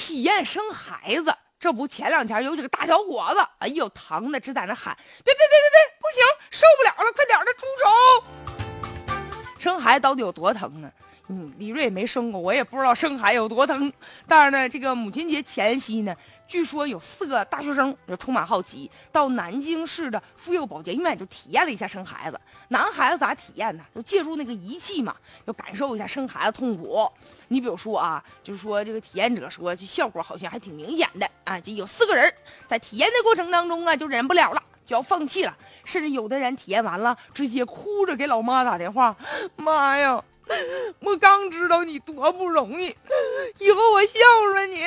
体验生孩子。这不，前两天有几个大小伙子，哎呦，疼的直在那喊：“别别别别别，不行，受不了了，快点的住手！”生孩子到底有多疼呢？嗯，李瑞也没生过，我也不知道生孩子有多疼。但是呢，这个母亲节前夕呢，据说有四个大学生就充满好奇，到南京市的妇幼保健院就体验了一下生孩子。男孩子咋体验呢？就借助那个仪器嘛，就感受一下生孩子痛苦。你比如说啊，就是说这个体验者说，这效果好像还挺明显的啊。就有四个人在体验的过程当中啊，就忍不了了，就要放弃了。甚至有的人体验完了，直接哭着给老妈打电话：“妈呀！” 我刚知道你多不容易，以后我孝顺你。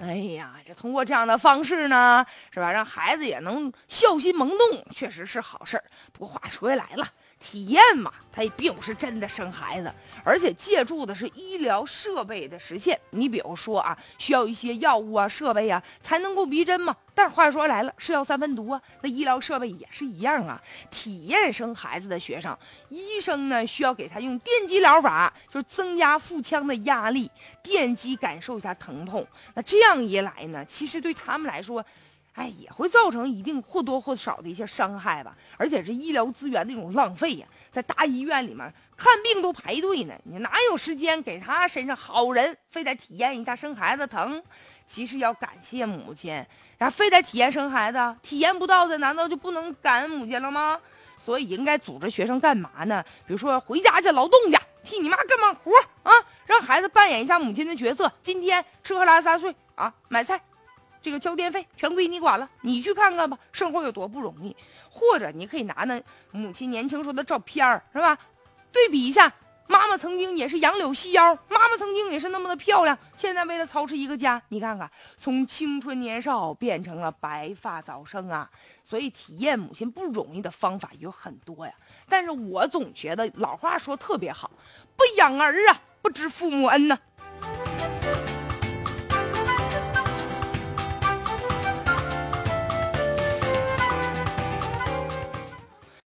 哎呀，这通过这样的方式呢，是吧？让孩子也能孝心萌动，确实是好事儿。不过话说回来了。体验嘛，它也并不是真的生孩子，而且借助的是医疗设备的实现。你比如说啊，需要一些药物啊、设备啊才能够逼真嘛。但话说来了，是药三分毒啊，那医疗设备也是一样啊。体验生孩子的学生，医生呢需要给他用电击疗法，就是增加腹腔的压力，电击感受一下疼痛。那这样一来呢，其实对他们来说。哎，也会造成一定或多或少的一些伤害吧，而且这医疗资源的一种浪费呀。在大医院里面看病都排队呢，你哪有时间给他身上好人，非得体验一下生孩子疼？其实要感谢母亲，然后非得体验生孩子，体验不到的难道就不能感恩母亲了吗？所以应该组织学生干嘛呢？比如说回家去劳动去，替你妈干嘛活啊？让孩子扮演一下母亲的角色，今天吃喝拉撒睡啊，买菜。这个交电费全归你管了，你去看看吧，生活有多不容易。或者你可以拿那母亲年轻时候的照片儿，是吧？对比一下，妈妈曾经也是杨柳细腰，妈妈曾经也是那么的漂亮。现在为了操持一个家，你看看，从青春年少变成了白发早生啊！所以体验母亲不容易的方法有很多呀。但是我总觉得老话说特别好，不养儿啊，不知父母恩呢。